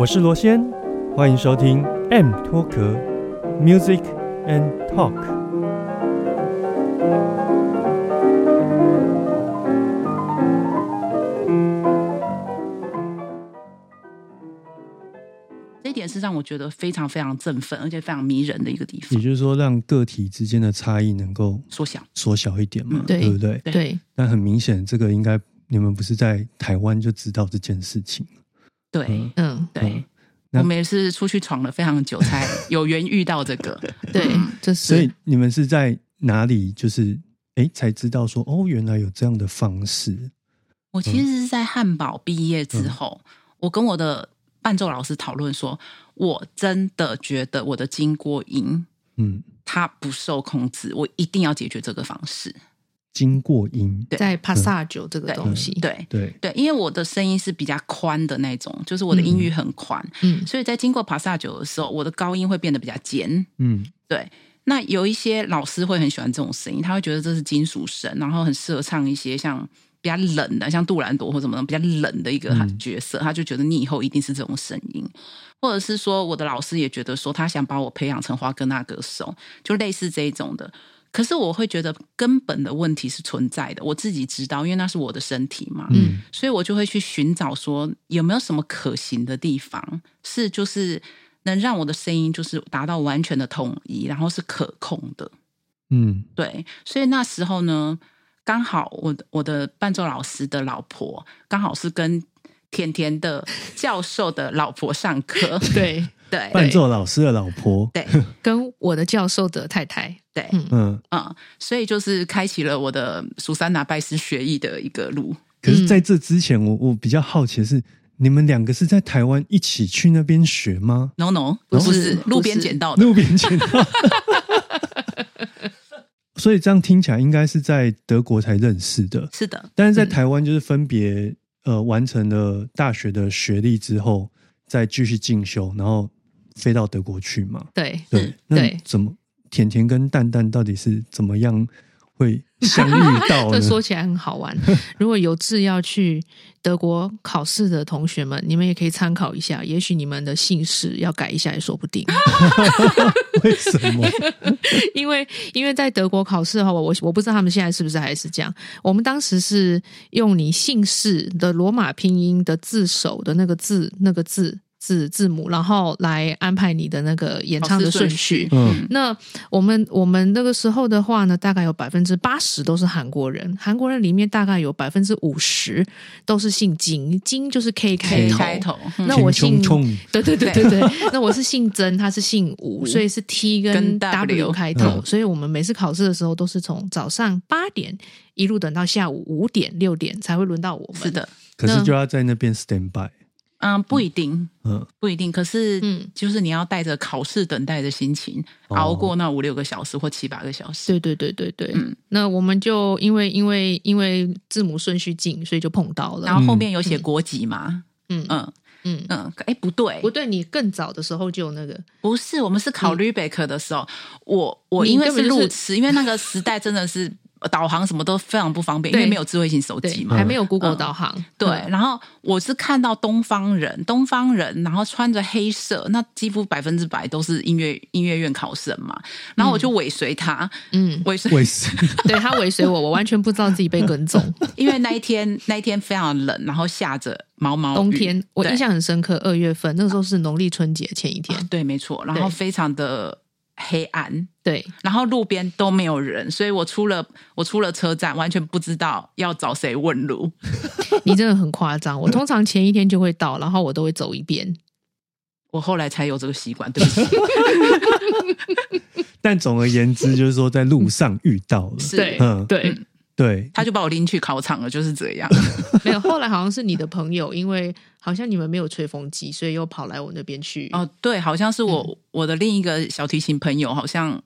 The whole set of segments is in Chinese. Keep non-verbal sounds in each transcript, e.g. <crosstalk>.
我是罗先，欢迎收听 M 脱壳 Music and Talk。这一点是让我觉得非常非常振奋，而且非常迷人的一个地方。也就是说，让个体之间的差异能够缩小，缩小一点嘛，嗯对对不对？对，但很明显，这个应该你们不是在台湾就知道这件事情。对嗯嗯，对嗯，我们也是出去闯了非常久，才 <laughs> 有缘遇到这个。对，这所以你们是在哪里？就是哎，才知道说哦，原来有这样的方式。我其实是在汉堡毕业之后，我跟我的伴奏老师讨论说，我真的觉得我的经过音嗯，它不受控制，我一定要解决这个方式。经过音，对。在 passage 这个东西，，对。对，对，因为我的声音是比较宽的那种，就是我的音域很宽，嗯。所以在经过 passage 的时候，我的高音会变得比较尖。嗯。对，那有一些老师会很喜欢这种声音，他会觉得这是金属声，然后很适合唱一些像比较冷的，像杜兰朵或什么的比较冷的一个嗯角色，他就觉得你以后一定是这种声音，或者是说我的老师也觉得说他想把我培养成华格纳歌手，就类似这一种的。可是我会觉得根本的问题是存在的，我自己知道，因为那是我的身体嘛，嗯所以我就会去寻找说有没有什么可行的地方，是就是能让我的声音就是达到完全的统一，然后是可控的。嗯对，所以那时候呢，刚好我的我的伴奏老师的老婆刚好是跟甜甜的教授的老婆上课，<laughs> 对，对。伴奏老师的老婆，对。<laughs> 跟我的教授的太太，对，嗯。嗯，嗯，所以就是开启了我的苏珊娜拜师学艺的一个路。可是在这之前，我我比较好奇的是，你们两个是在台湾一起去那边学吗？No No，不是路边捡到的，路边捡到。<laughs> 所以这样听起来应该是在德国才认识的，是的，但是在台湾就是分别呃完成了大学的学历之后，再继续进修，然后飞到德国去嘛。对，对，那怎么甜甜跟蛋蛋到底是怎么样会相遇到这？说起来很好玩。<laughs> 如果有志要去德国考试的同学们，你们也可以参考一下，也许你们的姓氏要改一下也说不定。<laughs> 为什么？<laughs> 因为因为在德国考试的话，我我我不知道他们现在是不是还是这样。我们当时是用你姓氏的罗马拼音的字首的那个字那个字字字母，然后来安排你的那个演唱的顺序。嗯那我们我们那个时候的话呢，大概有百分之八十都是韩国人，韩国人里面大概有百分之五十都是姓金，金就是 K 开头。开头，嗯那我姓对对对对对，那我是姓曾，他是姓吴，所以是 T 跟跟 W W 开头，嗯所以我们每次考试的时候都是从早上八点一路等到下午五点六点才会轮到我们。是，的，可是就要在那边 stand by。嗯，不一定，嗯，不一定。可是，嗯。就是你要带着考试等待的心情，哦。熬过那五六个小时或七八个小时。对对对对对。嗯。那我们就因为因为因为字母顺序近，所以就碰到了。然后后面有写国籍嘛？嗯。嗯。嗯，嗯，哎，不对，不对，你更早的时候就有那个，不是，我们是考虑贝克的时候，我我因为是路痴，因为那个时代真的是导航什么都非常不方便，因对为没有智慧型手对机，嘛。还没有 Google 嗯导航。对，嗯然后我是看到东方人，东方人，然后穿着黑色，那几乎百分之百都是音乐音乐院考生嘛。然后我就尾随他，嗯，尾随，为什么？对他尾随我，我完全不知道自己被跟踪。<laughs> 因为那一天那一天非常冷，然后下着毛毛雨冬天，我印象很深刻，二月份那个时候是农历春节前一天。对，没错，然后非常的黑暗，对，然后路边都没有人，所以我出了我出了车站，完全不知道要找谁问路。<laughs> 你真的很夸张。我通常前一天就会到，然后我都会走一遍。我后来才有这个习惯，对不起。<laughs> 但总而言之，就是说在路上遇到了。是对嗯对嗯对，他就把我拎去考场了，就是这样。<laughs> 没有，后来好像是你的朋友，因为好像你们没有吹风机，所以又跑来我那边去。哦，对，好像是我、嗯我的另一个小提琴朋友，好像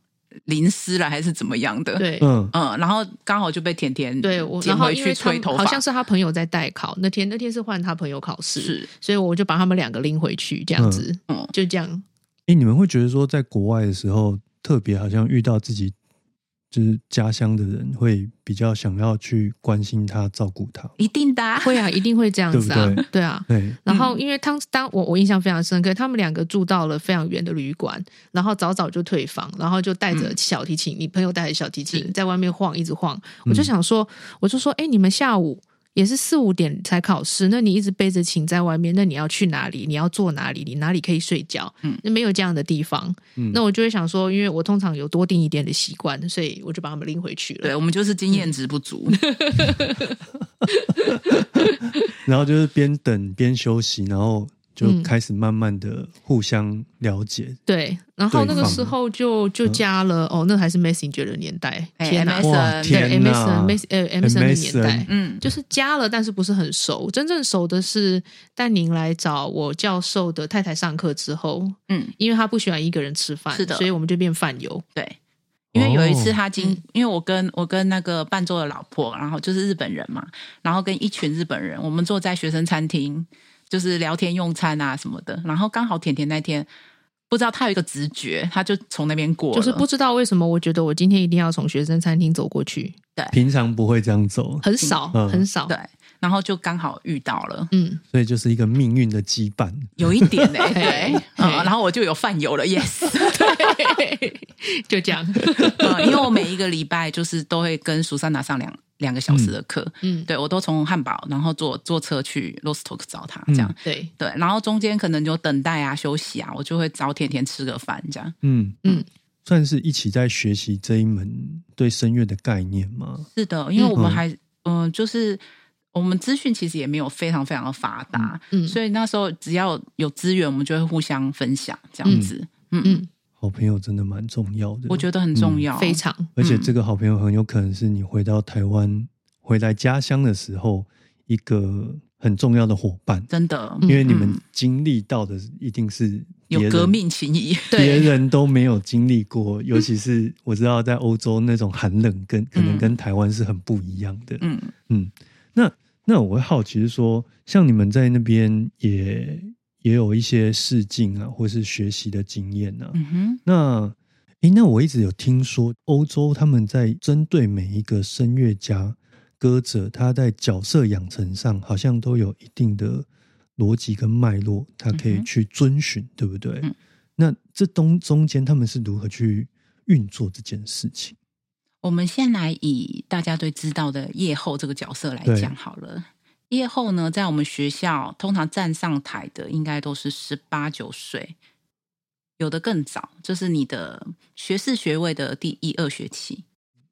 淋湿了还是怎么样的。，对，嗯，嗯，然后刚好就被甜甜对我，捡回去然后因为他吹头发，好像是他朋友在代考，那天那天是换他朋友考试，是所以我就把他们两个拎回去，这样子，嗯就这样。哎，你们会觉得说，在国外的时候，特别好像遇到自己就是家乡的人，会比较想要去关心他、照顾他，一定的、啊。会啊，一定会这样子啊，对啊。对，然后，因为当当我我印象非常深刻，他们两个住到了非常远的旅馆，然后早早就退房，然后就带着嗯小提琴，你朋友带着小提琴在外面晃，一直晃。嗯。我就想说，我就说，哎，你们下午也是四五点才考试，那你一直背着琴在外面，那你要去哪里？你要坐哪里？你哪里可以睡觉？嗯那没有这样的地方。嗯那我就会想说，因为我通常有多订一点的习惯，所以我就把他们拎回去了。对，我们就是经验值不足。<laughs> 然后就是边等边休息，然后就嗯开始慢慢的互相了解。对，然后那个时候就就加了、哦，那还是 Messenger 的年代，哎天哪！MSN 哇，对天哪 MSN MSN 的年代，嗯，就是加了，但是不是很熟。真正熟的是丹宁来找我教授的太太上课之后，嗯，因为他不喜欢一个人吃饭，是的所以我们就变饭友。对。因为有一次哦他经，嗯因为我跟我跟那个伴奏的老婆，然后就是日本人嘛，然后跟一群日本人，我们坐在学生餐厅，就是聊天用餐啊什么的。然后刚好甜甜那天不知道他有一个直觉，他就从那边过，就是不知道为什么，我觉得我今天一定要从学生餐厅走过去，对平常不会这样走，很少，嗯很少。对，然后就刚好遇到了，嗯，所以就是一个命运的羁绊。有一点呢、<laughs> 对嘿，嗯，然后我就有饭友了，yes。<laughs> 对，就这样。呃，因为我每一个礼拜就是都会跟苏珊娜上两两个小时的课，嗯，对我都从汉堡，然后坐坐车去 Rostock 找他，这样、对，对，然后中间可能就等待啊、休息啊，我就会找甜甜吃个饭，这样。嗯嗯，算是一起在学习这一门对声乐的概念吗？是的，因为我们嗯。还嗯、就是我们资讯其实也没有非常非常的发达，嗯。所以那时候只要有资源，我们就会互相分享这样子。嗯。嗯，好朋友真的蛮重要的，我觉得很重要，非常。而且这个好朋友很有可能是你回到台湾、回来家乡的时候一个很重要的伙伴，真的。嗯因为你们嗯经历到的一定是有革命情谊。<laughs> 别人都没有经历过，<laughs> 尤其是我知道在欧洲那种寒冷跟可能跟台湾是很不一样的。嗯，嗯，那那我会好奇是说，像你们在那边也也有一些试镜啊，或是学习的经验啊。嗯哼，那诶，那我一直有听说，欧洲他们在针对每一个声乐家、歌者，他在角色养成上好像都有一定的逻辑跟脉络，他可以去遵循，对不对？嗯那这中中间他们是如何去运作这件事情？我们先来以大家最知道的夜后这个角色来对讲好了。夜后呢，在我们学校通常站上台的应该都是十八九岁，有的更早，就是你的学士学位的第一二学期。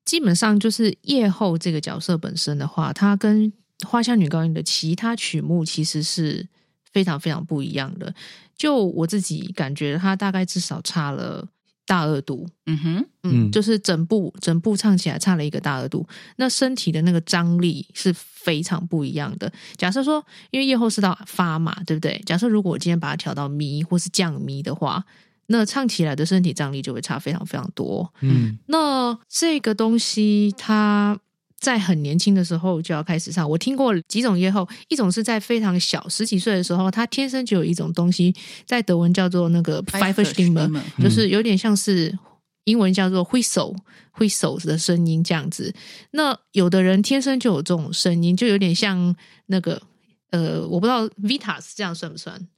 基本上就是夜后这个角色本身的话，它跟花香女高音的其他曲目其实是非常非常不一样的。就我自己感觉，它大概至少差了大二度。嗯哼，嗯，嗯就是整部整部唱起来差了一个大二度，那身体的那个张力是非常不一样的。假设说，因为夜后是到发嘛，对不对？假设如果我今天把它调到咪或是降咪的话，那唱起来的身体张力就会差非常非常多。嗯那这个东西，它在很年轻的时候就要开始唱。我听过几种夜后，一种是在非常小十几岁的时候，他天生就有一种东西，在德文叫做那个就是有点像是英文叫做 whistle whistle 的声音这样子。那有的人天生就有这种声音，就有点像那个呃，我不知道 Vitas 这样算不算？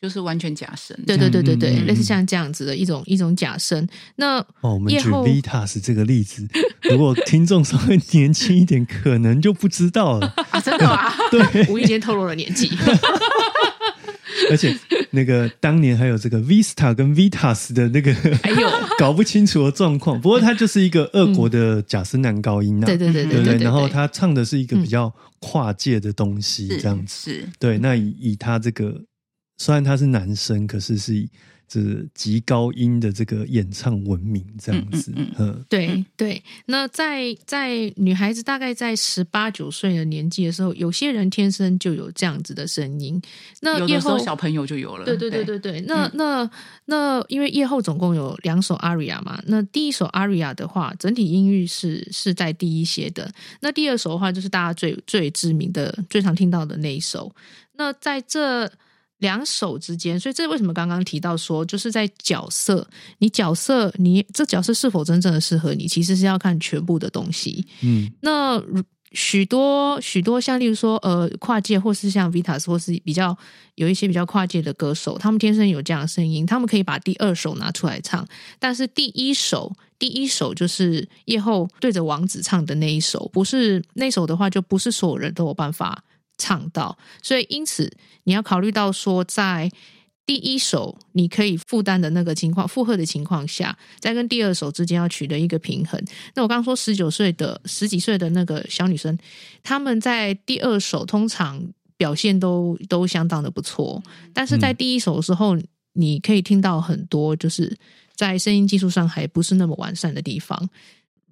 就是完全假声。对对对对对，嗯嗯嗯类似像这样子的一种一种假声。那哦，我们举 Vitas 这个例子，如果听众稍微年轻一点，可能就不知道了。啊，真的吗？<laughs> 对，<laughs> 无意间透露了年纪。<laughs> 而且那个当年还有这个 Vista 跟 Vitas 的那个，哎呦，搞不清楚的状况。不过他就是一个俄国的假声男高音啊，对对对对对对，然后他唱的是一个比较跨界的东西，是这样子。是，对，那以以他这个，虽然他是男生，可是是以这极高音的这个演唱闻名，这样子，嗯嗯对对，那在在女孩子大概在十八九岁的年纪的时候，有些人天生就有这样子的声音。那有夜后的时候小朋友就有了。对对对对对，那、嗯。那那因为夜后总共有两首 aria 嘛，那第一首 aria 的话，整体音域是是在低一些的，那第二首的话就是大家最最知名的、最常听到的那一首。那在这两手之间，所以这为什么刚刚提到说，就是在角色，你角色你这角色是否真正的适合你，其实是要看全部的东西。嗯那如许多许多像例如说呃跨界，或是像 Vitas，或是比较有一些比较跨界的歌手，他们天生有这样的声音，他们可以把第二首拿出来唱，但是第一首第一首就是夜后对着王子唱的那一首，不是那首的话，就不是所有人都有办法唱到，所以因此你要考虑到说在。第一首你可以负担的那个情况，负荷的情况下，在跟第二首之间要取得一个平衡。那我刚刚说十九岁的十几岁的那个小女生，她们在第二首通常表现都都相当的不错，但是在第一首的时候，你可以听到很多就是在声音技术上还不是那么完善的地方。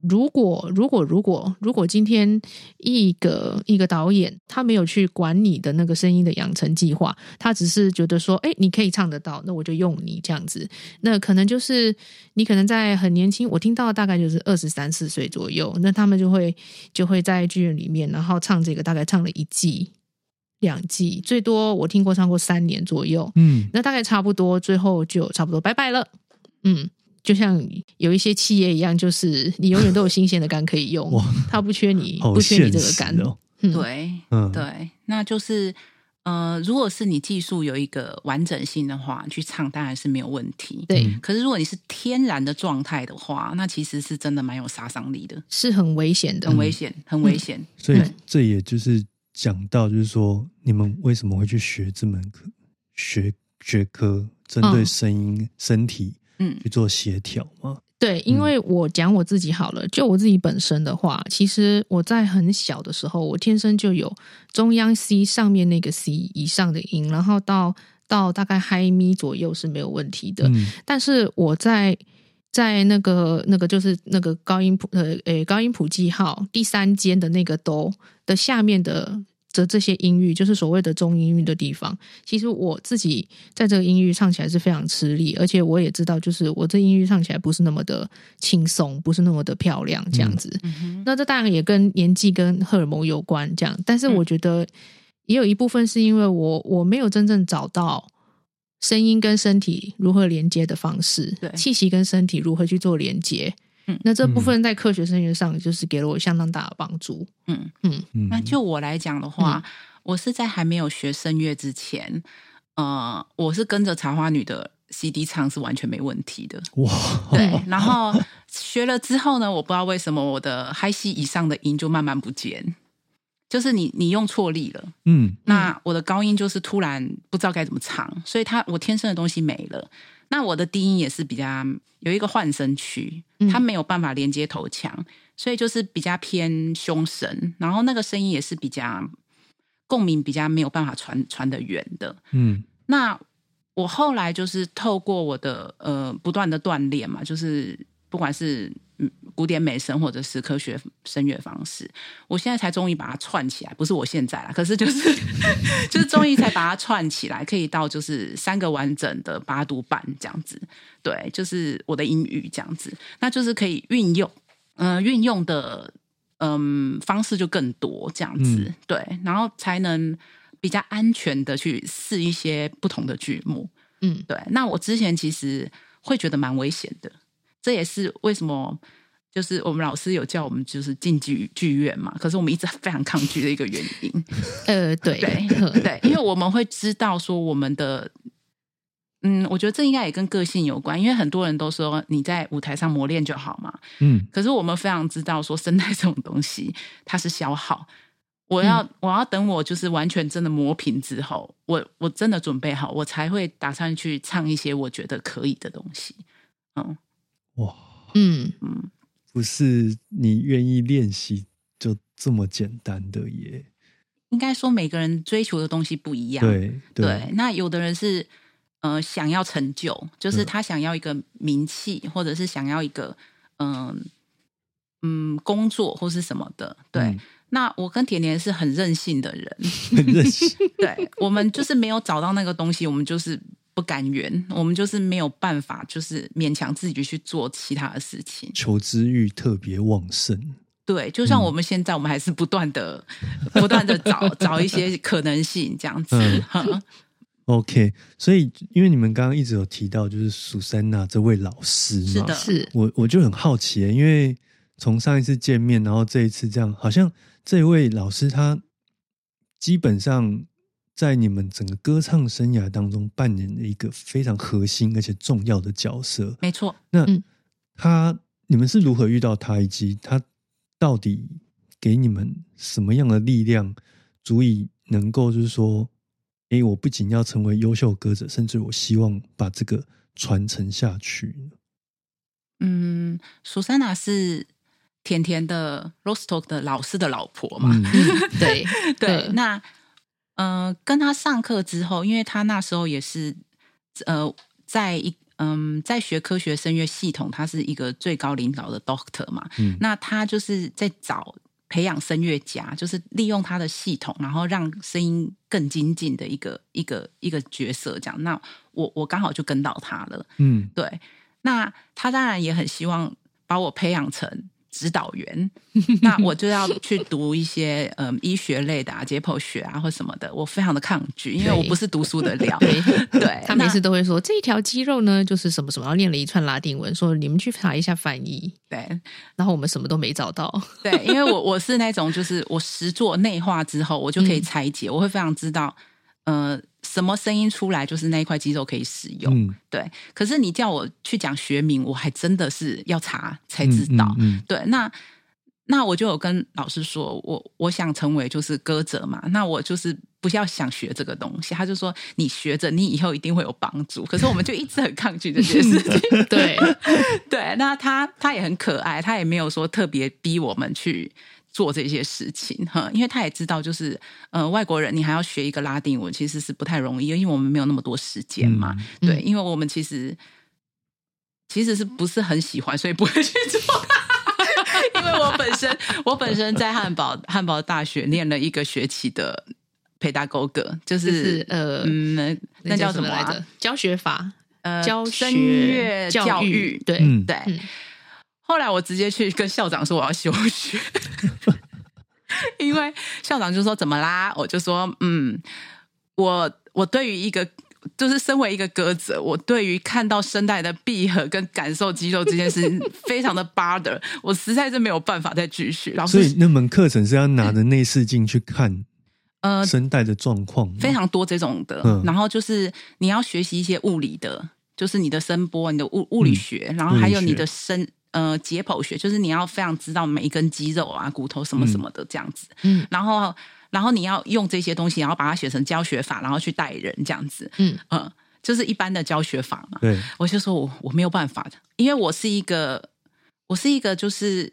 如果如果如果如果今天一个一个导演他没有去管你的那个声音的养成计划，他只是觉得说，哎，你可以唱得到，那我就用你这样子。那可能就是你可能在很年轻，我听到大概就是二十三四岁左右，那他们就会就会在剧院里面，然后唱这个，大概唱了一季、两季，最多我听过唱过三年左右。嗯那大概差不多，最后就差不多拜拜了。嗯，就像有一些企业一样，就是你永远都有新鲜的肝可以用哇，它不缺你，不缺你这个肝。哦，嗯，对嗯，对，那就是呃，如果是你技术有一个完整性的话，去唱当然是没有问题。对，嗯可是如果你是天然的状态的话，那其实是真的蛮有杀伤力的，是很危险的。很。危险，很危险。所以这也就是讲到，就是说你们为什么会去学这门课学学科，针对嗯。声音、身体嗯去做协调吗？对，因为我讲我自己好了，就我自己本身的话，其实我在很小的时候，我天生就有中央 C 上面那个 C 以上的音，然后到到大概嗨咪左右是没有问题的。嗯但是我在在那个那个就是那个高音谱呃诶高音谱记号第三间的那个哆的下面的的这些音域，就是所谓的中音域的地方。其实我自己在这个音域唱起来是非常吃力，而且我也知道，就是我这音域唱起来不是那么的轻松，不是那么的漂亮这样子。那这当然也跟年纪跟荷尔蒙有关，这样。但是嗯我觉得也有一部分是因为我我没有真正找到声音跟身体如何连接的方式对，气息跟身体如何去做连接。嗯那这部分在科学声乐上就是给了我相当大的帮助。嗯，嗯那就我来讲的话，我是在还没有学声乐之前，呃，我是跟着茶花女的 CD 唱是完全没问题的。哇，对，然后学了之后呢，我不知道为什么我的嗨西以上的音就慢慢不见，就是你你用错力了，嗯那我的高音就是突然不知道该怎么唱，所以它我天生的东西没了。那我的低音也是比较有一个换声区，嗯它没有办法连接头腔，所以就是比较偏胸神，然后那个声音也是比较共鸣比较没有办法传传的远的。嗯那我后来就是透过我的呃不断的锻炼嘛，就是不管是嗯古典美声或者是科学声乐方式，我现在才终于把它串起来。不是我现在啦，可是就是 <laughs> 就是终于才把它串起来，可以到就是三个完整的八度半这样子。对，就是我的英语这样子，那就是可以运用，嗯、运用的嗯方式就更多这样子。嗯对，然后才能比较安全的去试一些不同的剧目。嗯对，那我之前其实会觉得蛮危险的，这也是为什么。就是我们老师有叫我们就是进剧剧院嘛，可是我们一直非常抗拒的一个原因。<laughs> 呃，对对 <laughs> 对，因为我们会知道说我们的，嗯，我觉得这应该也跟个性有关，因为很多人都说你在舞台上磨练就好嘛，嗯可是我们非常知道说声带这种东西它是消耗。我要、我要等我就是完全真的磨平之后，我我真的准备好，我才会打算去唱一些我觉得可以的东西。嗯哇，嗯嗯，不是你愿意练习就这么简单的耶。应该说每个人追求的东西不一样。对对，那有的人是呃想要成就，就是嗯他想要一个名气，或者是想要一个嗯嗯工作或是什么的。对，嗯那我跟甜甜是很任性的人，<laughs> 很任性。<laughs> 对我们就是没有找到那个东西，我们就是不甘愿，我们就是没有办法，就是勉强自己去做其他的事情。求知欲特别旺盛。对，就像嗯我们现在，我们还是不断的、<laughs> 不断的找找一些可能性，这样子。嗯 OK，所以因为你们刚刚一直有提到，就是苏珊娜这位老师嘛，是的是我我就很好奇，因为从上一次见面，然后这一次这样，好像这位老师他基本上在你们整个歌唱生涯当中扮演了一个非常核心而且重要的角色。没错，那嗯他你们是如何遇到他，以及他到底给你们什么样的力量，足以能够就是说，诶，我不仅要成为优秀歌者，甚至我希望把这个传承下去呢？嗯，苏珊娜是甜甜的 Rostock 的老师的老婆嘛？嗯对 <laughs> 对，<laughs> 嗯呃，跟他上课之后，因为他那时候也是呃，在一嗯，在学科学声乐系统，他是一个最高领导的 Doctor 嘛，嗯那他就是在找培养声乐家，就是利用他的系统，然后让声音更精进的一个一个一个角色。这样，那我我刚好就跟到他了。嗯对，那他当然也很希望把我培养成指导员，<laughs> 那我就要去读一些 <laughs> 嗯医学类的啊、解剖学啊或什么的，我非常的抗拒，因为我不是读书的料。对 <laughs> 对，他每次都会说这一条肌肉呢就是什么什么，然后念了一串拉丁文，说你们去查一下翻译，对然后我们什么都没找到。对，因为我我是那种就是我实做内化之后，我就可以拆解，我会非常知道呃什么声音出来就是那一块肌肉可以使用。嗯，对，可是你叫我去讲学名，我还真的是要查才知道。嗯嗯对，那那我就有跟老师说，我我想成为就是歌者嘛，那我就是不要想学这个东西。他就说你学着，你以后一定会有帮助。可是我们就一直很抗拒这件事情。<laughs> 对，<laughs> 对，那他他也很可爱，他也没有说特别逼我们去。做这些事情哈，因为他也知道，就是呃，外国人你还要学一个拉丁文，其实是不太容易，因为我们没有那么多时间嘛。嗯对，因为我们其实其实是不是很喜欢，所以不会去做。<laughs> 因为我本身我本身在汉堡汉堡大学念了一个学期的培达沟格，就就是是呃，嗯，那那叫什么啊来着？教学法、呃，教声学乐教育。对，嗯对，嗯后来我直接去跟校长说我要休学，<laughs> 因为校长就说怎么啦？我就说嗯，我我对于一个就是身为一个歌者，我对于看到声带的闭合跟感受肌肉这件事情 <laughs> 非常的 bother，我实在是没有办法再继续。然后所以那门课程是要拿着内视镜去看呃声带的状况，非常多这种的，嗯然后就是你要学习一些物理的，就是你的声波、你的物物理学，然后还有你的声呃解剖学，就是你要非常知道每一根肌肉啊、骨头什么什么的这样子，嗯然后然后你要用这些东西，然后把它写成教学法，然后去带人这样子，嗯嗯，就是一般的教学法嘛。对，我就说我我没有办法的，因为我是一个我是一个就是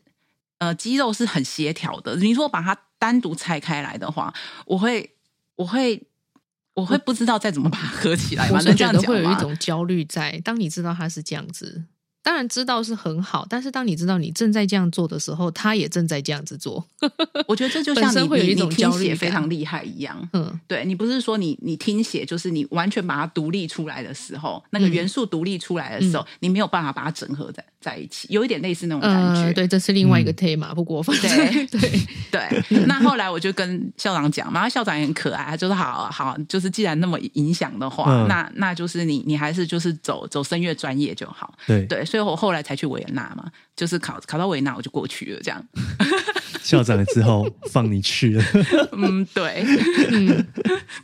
呃肌肉是很协调的。你如果把它单独拆开来的话，我会我会我会不知道再怎么把它合起来嘛？我是能这觉得会有一？种焦虑在。当你知道它是这样子，当然知道是很好，但是当你知道你正在这样做的时候，他也正在这样子做。<laughs> 我觉得这就像你你你会有一种焦听写非常厉害一样。嗯，对你不是说你你听写，就是你完全把它独立出来的时候，那个嗯元素独立出来的时候，你没有办法把它整合在在一起，有一点类似那种感觉。呃，对，这是另外一个嗯。tema，、不过反正对。对，<laughs> 对，那后来我就跟校长讲嘛，校长也很可爱，他就说好好，就是既然那么影响的话，嗯。那那就是你你还是就是走走声乐专业就好。对，对，所以我后来才去维也纳嘛，就是考考到维也纳我就过去了，这样。校长之后放你去了，<laughs> 嗯，对，嗯，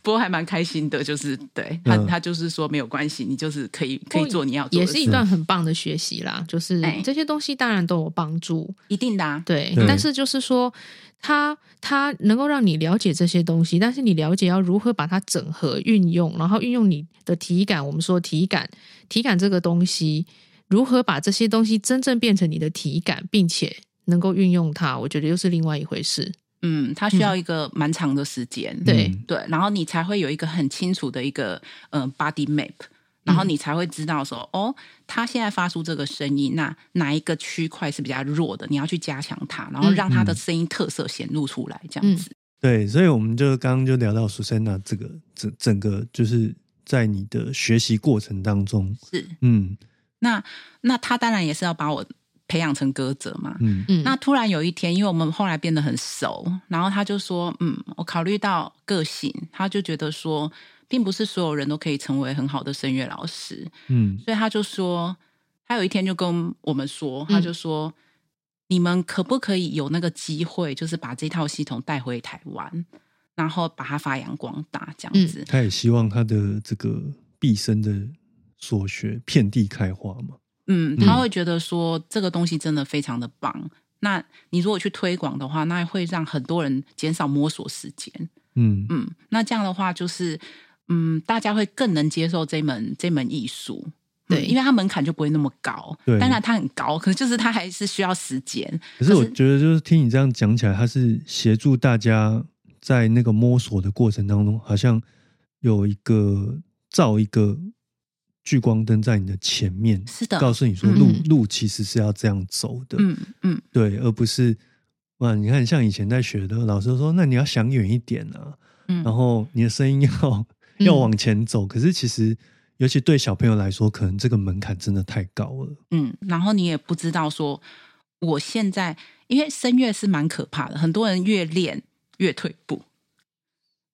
不过还蛮开心的，就是对他、嗯他就是说没有关系，你就是可以可以做你要做也是一，段很棒的学习啦。就是哎这些东西当然都有帮助，一定的、啊。对，对但是就是说，它它能够让你了解这些东西，但是你了解要如何把它整合运用，然后运用你的体感，我们说体感，体感这个东西，如何把这些东西真正变成你的体感，并且能够运用它，我觉得又是另外一回事。嗯，它需要一个蛮长的时间。对嗯。对，然后你才会有一个很清楚的一个呃 body map，然后你才会知道说，哦，他现在发出这个声音，那哪一个区块是比较弱的，你要去加强它，然后让它的声音特色显露出来，这样子。对，所以我们就刚刚就聊到 Susanna 这个整整个就是在你的学习过程当中，是，嗯那那他当然也是要把我培养成歌者嘛。嗯嗯，那突然有一天，因为我们后来变得很熟，然后他就说：“嗯，我考虑到个性，他就觉得说，并不是所有人都可以成为很好的声乐老师，嗯所以他就说，他有一天就跟我们说，嗯他就说，你们可不可以有那个机会，就是把这套系统带回台湾，然后把它发扬光大，这样子。他也希望他的这个毕生的所学遍地开花嘛。嗯，他会觉得说这个东西真的非常的棒。那你如果去推广的话，那会让很多人减少摸索时间。嗯嗯，那这样的话就是，嗯，大家会更能接受这门这门艺术。嗯对因为它门槛就不会那么高。对当然它很高，可是就是它还是需要时间。可是我觉得，就是听你这样讲起来，它是协助大家在那个摸索的过程当中，好像有一个造一个聚光灯在你的前面，是的告诉你说路、嗯路其实是要这样走的，嗯嗯，对，而不是哇，你看像以前在学的老师说，那你要想远一点啊，嗯然后你的声音要要往前走，可是其实。尤其对小朋友来说，可能这个门槛真的太高了。嗯，然后你也不知道说，我现在因为声乐是蛮可怕的，很多人越练越退步。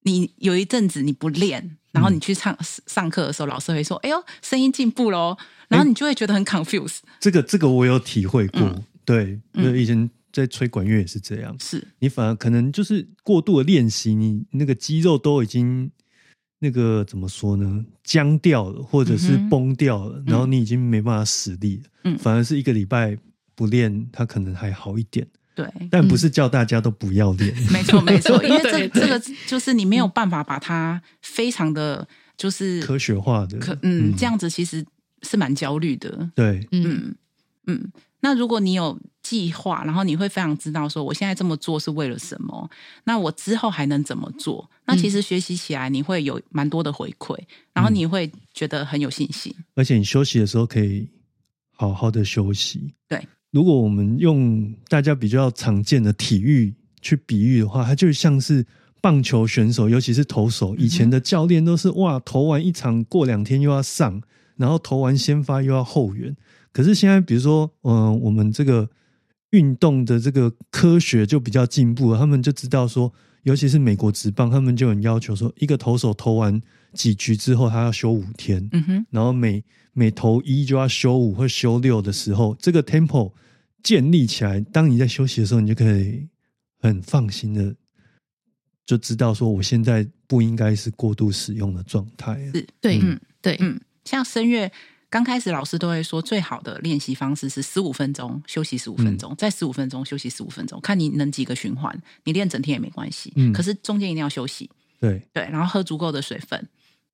你有一阵子你不练，然后你去唱、上课的时候，老师会说：“哎呦，声音进步喽。”然后你就会觉得很 confused。这个这个我有体会过，嗯。对，嗯。就以前在吹管乐也是这样，是，你反而可能就是过度的练习，你那个肌肉都已经那个怎么说呢，僵掉了，或者是崩掉了，然后你已经没办法使力了，嗯。反而是一个礼拜不练，它可能还好一点，对，但不是叫大家都不要练，<laughs> 没错 <laughs> 没错，因为这对对这个就是你没有办法把它非常的就是科学化的，可嗯这样子其实是蛮焦虑的。对，嗯。嗯嗯，那如果你有计划，然后你会非常知道说我现在这么做是为了什么，那我之后还能怎么做？那其实学习起来你会有蛮多的回馈，然后你会觉得很有信心。而且你休息的时候可以好好的休息。对，如果我们用大家比较常见的体育去比喻的话，它就像是棒球选手，尤其是投手，以前的教练都是哇，投完一场过两天又要上，然后投完先发又要后援。可是现在，比如说，嗯、我们这个运动的这个科学就比较进步了，他们就知道说，尤其是美国职棒，他们就很要求说，一个投手投完几局之后，他要休五天。嗯哼，然后每每投一就要休五或休六的时候，这个 tempo 建立起来，当你在休息的时候，你就可以很放心的就知道说，我现在不应该是过度使用的状态。是，对嗯对，嗯，像声乐。刚开始老师都会说，最好的练习方式是十五分钟休息十五分钟，再十五分钟休息十五分钟，看你能几个循环。你练整天也没关系，嗯可是中间一定要休息，对，对，然后喝足够的水分。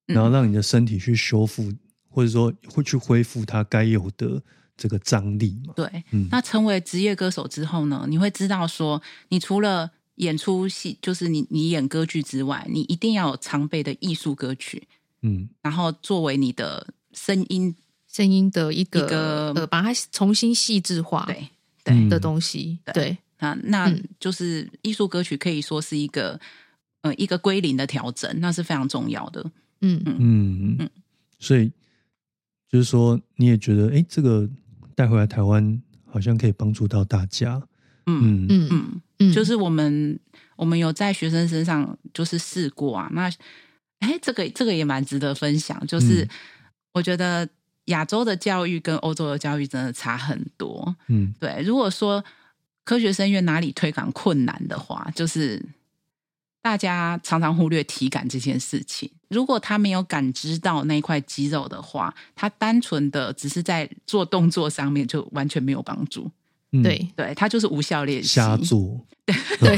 嗯然后让你的身体去修复，或者说会去恢复它该有的这个张力嘛。对，嗯。那成为职业歌手之后呢，你会知道说，你除了演出戏，就是你你演歌剧之外，你一定要有常备的艺术歌曲，嗯，然后作为你的声音，声音的一个一个呃，把它重新细致化对对，嗯。的东西，对。对，那就是艺术歌曲可以说是一个呃一个归零的调整，那是非常重要的。嗯。嗯。嗯。嗯。所以就是说，你也觉得，哎，这个带回来台湾好像可以帮助到大家。嗯嗯嗯嗯，嗯，就是我们我们有在学生身上就是试过啊，那哎，这个这个也蛮值得分享，就是嗯我觉得亚洲的教育跟欧洲的教育真的差很多。嗯对，如果说科学生院哪里推广困难的话，就是大家常常忽略体感这件事情。如果他没有感知到那块肌肉的话，他单纯的只是在做动作上面就完全没有帮助。嗯，对。对，他就是无效练习。瞎做。对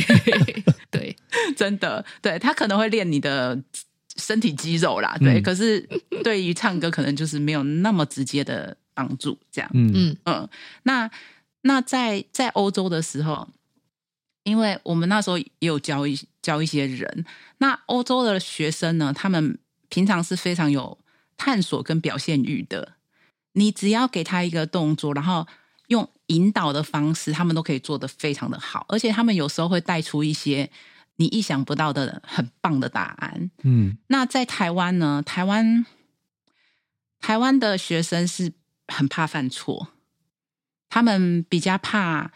对，真的，对他可能会练你的身体肌肉啦，对，嗯。可是对于唱歌可能就是没有那么直接的帮助，这样，嗯。嗯。嗯，那那在在欧洲的时候，因为我们那时候也有教一教一些人，那欧洲的学生呢，他们平常是非常有探索跟表现欲的。你只要给他一个动作，然后用引导的方式，他们都可以做得非常的好，而且他们有时候会带出一些你意想不到的很棒的答案。嗯那在台湾呢？台湾台湾的学生是很怕犯错，他们比较怕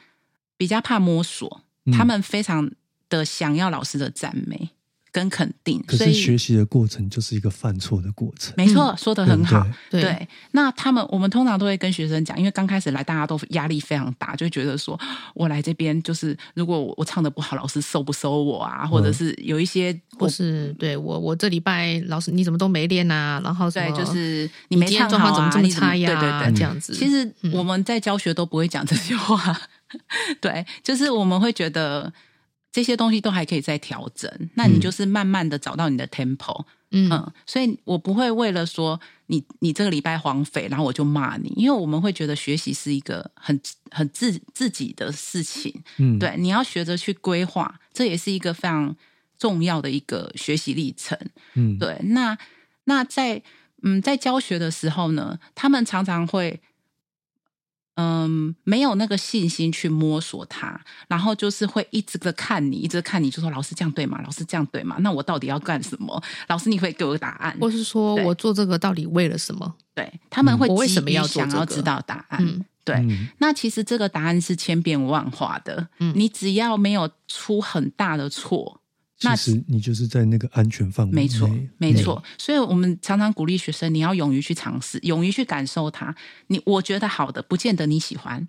比较怕摸索，嗯他们非常的想要老师的赞美跟肯定，所以可是学习的过程就是一个犯错的过程，没错，说的很好。对对对，那他们我们通常都会跟学生讲，因为刚开始来，大家都压力非常大，就觉得说我来这边就是如果我我唱的不好，老师收不收我啊？或者是有一些或是对我我这礼拜老师你怎么都没练啊？然后什对，就是你你今天没唱好啊，状况怎么这么你差呀？对对对，这样子。其实嗯我们在教学都不会讲这些话，<laughs> 对，就是我们会觉得这些东西都还可以再调整。那你嗯。就是慢慢的找到你的 tempo，嗯。嗯，所以我不会为了说你你这个礼拜荒废，然后我就骂你，因为我们会觉得学习是一个很很自自己的事情，嗯，对，你要学着去规划，这也是一个非常重要的一个学习历程。嗯，对，那那在嗯在教学的时候呢，他们常常会嗯没有那个信心去摸索它，然后就是会一直的看你，一直看你，就说老师这样对吗？老师这样对吗？那我到底要干什么？老师你可以给我个答案。或是说我做这个到底为了什么？对他们会我为什么要这个想要知道答案？嗯对，嗯那其实这个答案是千变万化的，嗯你只要没有出很大的错，那其实你就是在那个安全范围内，没错，没嗯错。所以我们常常鼓励学生，你要勇于去尝试，勇于去感受它。你我觉得好的，不见得你喜欢。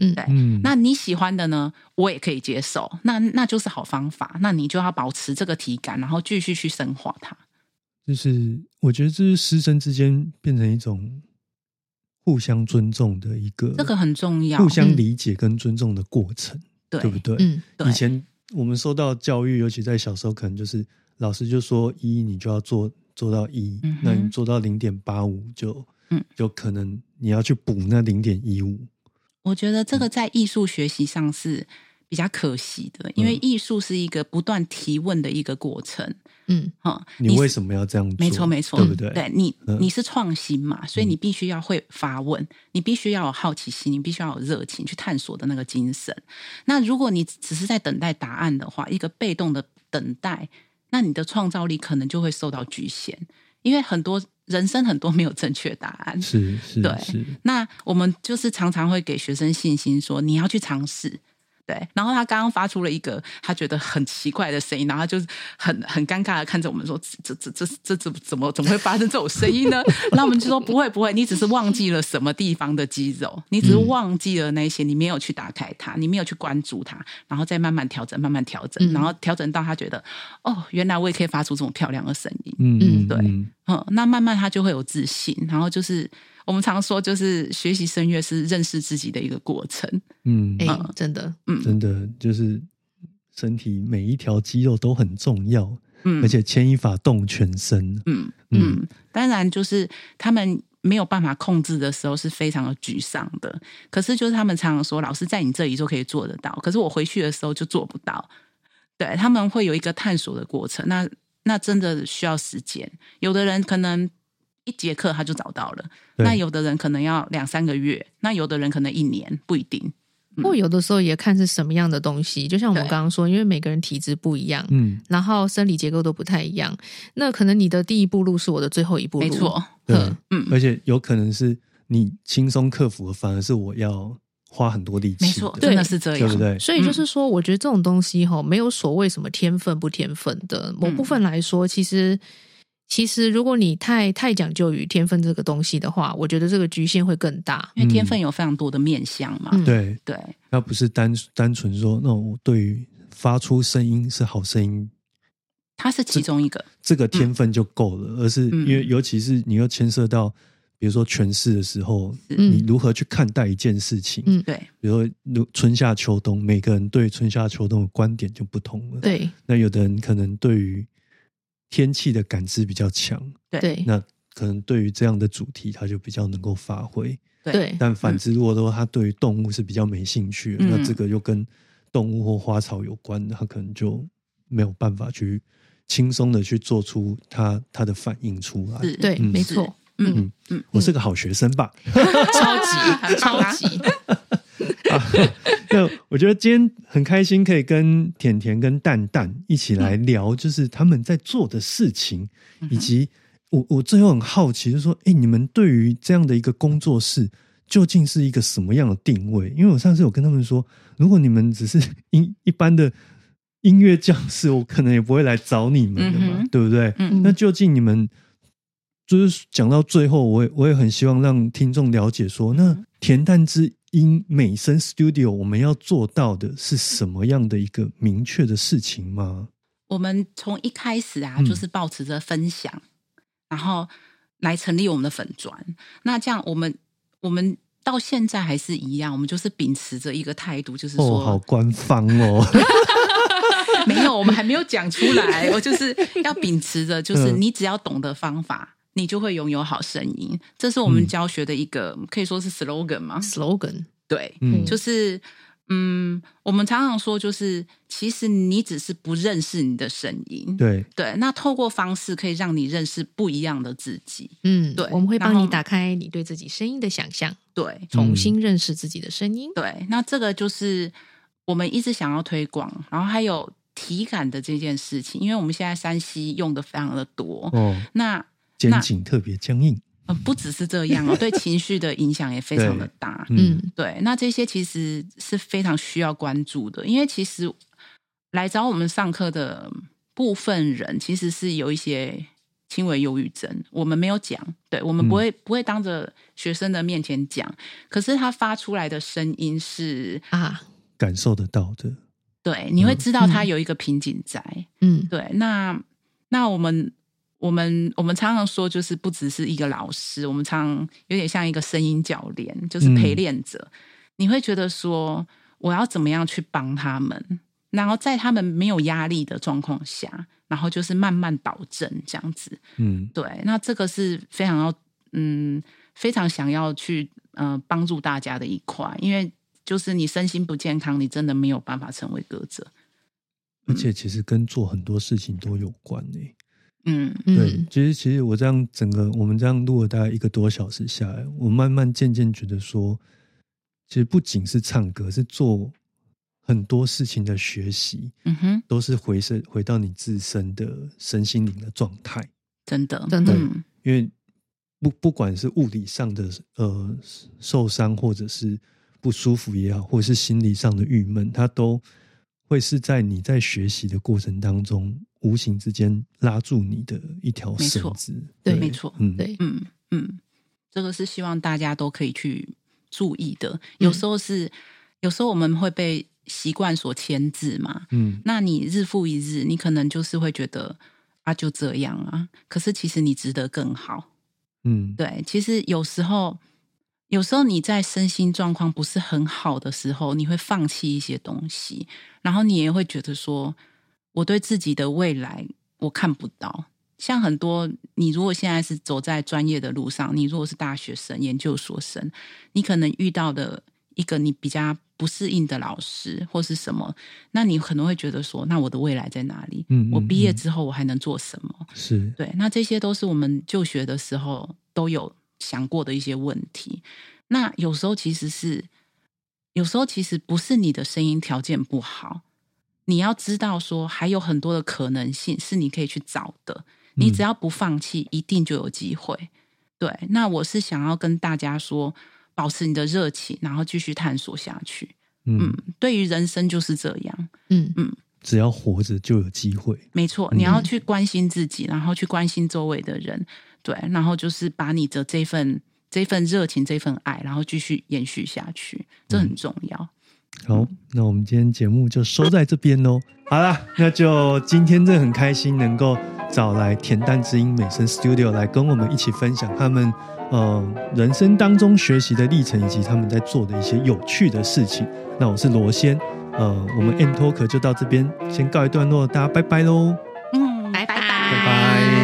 嗯对嗯，那你喜欢的呢，我也可以接受。那那就是好方法。那你就要保持这个体感，然后继续去深化它。就是我觉得这是师生之间变成一种互相尊重的一个，这个很重要互相理解跟尊重的过程，对对不对？嗯对以前我们受到教育，尤其在小时候，可能就是老师就说一，你就要做做到一、嗯那你做到零点八五就，嗯。就可能你要去补那零点一五，我觉得这个在艺术学习上是比较可惜的，因为嗯艺术是一个不断提问的一个过程。嗯哈、你为什么要这样做？没错，没错，对不对？对你，嗯你是创新嘛，所以你必须要会发问，你必须要有好奇心，你必须要有热情去探索的那个精神。那如果你只是在等待答案的话，一个被动的等待，那你的创造力可能就会受到局限，因为很多人生很多没有正确答案。是是对是，那我们就是常常会给学生信心说，你要去尝试。对，然后他刚刚发出了一个他觉得很奇怪的声音，然后他就是很很尴尬的看着我们说：“这这这这这怎么怎么会发生这种声音呢？”那我们就说：“不会不会，你只是忘记了什么地方的肌肉，你只是忘记了那些，你没有去打开它，你没有去关注它，然后再慢慢调整，慢慢调整，嗯然后调整到他觉得哦，原来我也可以发出这种漂亮的声音。”嗯嗯嗯，对嗯嗯，那慢慢他就会有自信，然后就是我们常说，就是学习声乐是认识自己的一个过程。嗯，哎、嗯真的，嗯真的就是身体每一条肌肉都很重要，嗯，而且牵一发动全身。嗯嗯嗯，当然就是他们没有办法控制的时候是非常的沮丧的。可是就是他们常常说，老师在你这里就可以做得到，可是我回去的时候就做不到。对他们会有一个探索的过程，那那真的需要时间。有的人可能一节课他就找到了，那有的人可能要两三个月，那有的人可能一年，不一定。不过有的时候也看是什么样的东西，就像我们刚刚说，因为每个人体质不一样，嗯，然后生理结构都不太一样，那可能你的第一步路是我的最后一步路，没错，对嗯，嗯，而且有可能是你轻松克服的，反而是我要花很多力气，没错，对真的是这样，对不对？所以就是说，我觉得这种东西哈，没有所谓什么天分不天分的。某部分来说，其实其实如果你太太讲究于天分这个东西的话，我觉得这个局限会更大。因为天分有非常多的面向嘛。嗯。对，对，那不是单单纯说，那我对于发出声音是好声音它是其中一个。这个天分就够了，而是嗯。因为尤其是你又牵涉到，比如说诠释的时候，嗯。你如何去看待一件事情，嗯。对，比如说如春夏秋冬，每个人对春夏秋冬的观点就不同了。，对。那有的人可能对于天气的感知比较强，对。对。那可能对于这样的主题他就比较能够发挥。对。但反之，如果说他对于动物是比较没兴趣的，嗯。那这个又跟动物或花草有关的，他可能就没有办法去轻松的去做出他他的反应出来。是，对，嗯。没错，嗯嗯，嗯，我是个好学生吧？<laughs> 超级。超级，<laughs> <laughs> 那我觉得今天很开心，可以跟甜甜跟蛋蛋一起来聊，就是他们在做的事情，以及我我最后很好奇，就是说，哎，你们对于这样的一个工作室，究竟是一个什么样的定位？因为我上次有跟他们说，如果你们只是音一般的音乐教室，我可能也不会来找你们的嘛，嗯对不对？嗯那究竟你们就是讲到最后，我也我也很希望让听众了解说，那恬淡之音美声 Studio 我们要做到的是什么样的一个明确的事情吗？我们从一开始啊，嗯就是保持着分享，然后来成立我们的粉砖。那这样，我们我们到现在还是一样，我们就是秉持着一个态度，就是哦，好，官方哦，<laughs> 没有，我们还没有讲出来。我就是要秉持着，就是嗯你只要懂得方法，你就会拥有好声音。这是我们嗯。教学的一个，可以说是 slogan 吗？slogan，对，嗯。就是嗯，我们常常说，就是其实你只是不认识你的声音，对，对，那透过方式可以让你认识不一样的自己，嗯，对我们会帮你打开你对自己声音的想象，对重新认识自己的声音。对，那这个就是我们一直想要推广，然后还有体感的这件事情，因为我们现在山西用的非常的多，哦，那肩颈特别僵硬，呃不只是这样哦，对情绪的影响也非常的大，嗯嗯。对，那这些其实是非常需要关注的，因为其实来找我们上课的部分人，其实是有一些轻微忧郁症，我们没有讲，对我们不会、不会当着学生的面前讲，可是他发出来的声音是，啊，感受得到的，对，你会知道他嗯。有一个瓶颈在，嗯。对，那那我们。我们我们常常说，就是不只是一个老师，我们常常有点像一个声音教练，就是陪练者。你会觉得说，我要怎么样去帮他们？然后在他们没有压力的状况下，然后就是慢慢导正这样子。嗯对，那这个是非常要嗯非常想要去呃帮助大家的一块，因为就是你身心不健康，你真的没有办法成为歌者。而且其实跟做很多事情都有关呢、嗯。对嗯，其实其实我这样整个我们这样录了大概一个多小时下来，我慢慢渐渐觉得说，其实不仅是唱歌，是做很多事情的学习，嗯哼，都是回身回到你自身的身心灵的状态。真的真的嗯。因为不不管是物理上的呃受伤，或者是不舒服也好，或者是心理上的郁闷，它都会是在你在学习的过程当中，无形之间拉住你的一条绳子。对没错嗯，对，嗯嗯，这个是希望大家都可以去注意的。有时候是，有时候我们会被习惯所牵制嘛。嗯那你日复一日，你可能就是会觉得啊，就这样啊。可是其实你值得更好。嗯，对，其实有时候，有时候你在身心状况不是很好的时候，你会放弃一些东西，然后你也会觉得说，我对自己的未来我看不到。像很多，你如果现在是走在专业的路上，你如果是大学生、研究所生，你可能遇到的一个你比较不适应的老师或是什么，那你可能会觉得说，那我的未来在哪里？嗯嗯我毕业嗯之后我还能做什么？是，对，那这些都是我们就学的时候都有想过的一些问题。那有时候其实是，有时候其实不是你的声音条件不好，你要知道说还有很多的可能性是你可以去找的。你只要不放弃，一定就有机会。对，那我是想要跟大家说，保持你的热情，然后继续探索下去。嗯，嗯，对于人生就是这样。嗯只要活着就有机会。没错，你要去关心自己，然后去关心周围的人，对，然后就是把你的这份这份热情、这份爱，然后继续延续下去，这很重要。好，那我们今天节目就收在这边喽。好啦，那就今天真的很开心能够找来恬淡之音美声 Studio 来跟我们一起分享他们呃人生当中学习的历程，以及他们在做的一些有趣的事情。那我是罗先，呃，我们 M Talk 就到这边先告一段落，大家拜拜喽。嗯，拜拜拜拜拜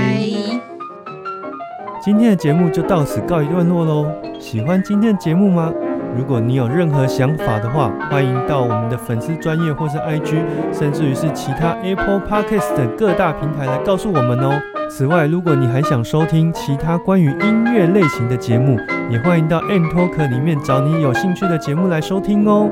今天的节目就到此告一段落喽。喜欢今天的节目吗？如果你有任何想法的话，欢迎到我们的粉丝专业或是 IG，甚至于是其他 Apple Podcast 等各大平台来告诉我们哦。此外，如果你还想收听其他关于音乐类型的节目，也欢迎到 M Talk 里面找你有兴趣的节目来收听哦。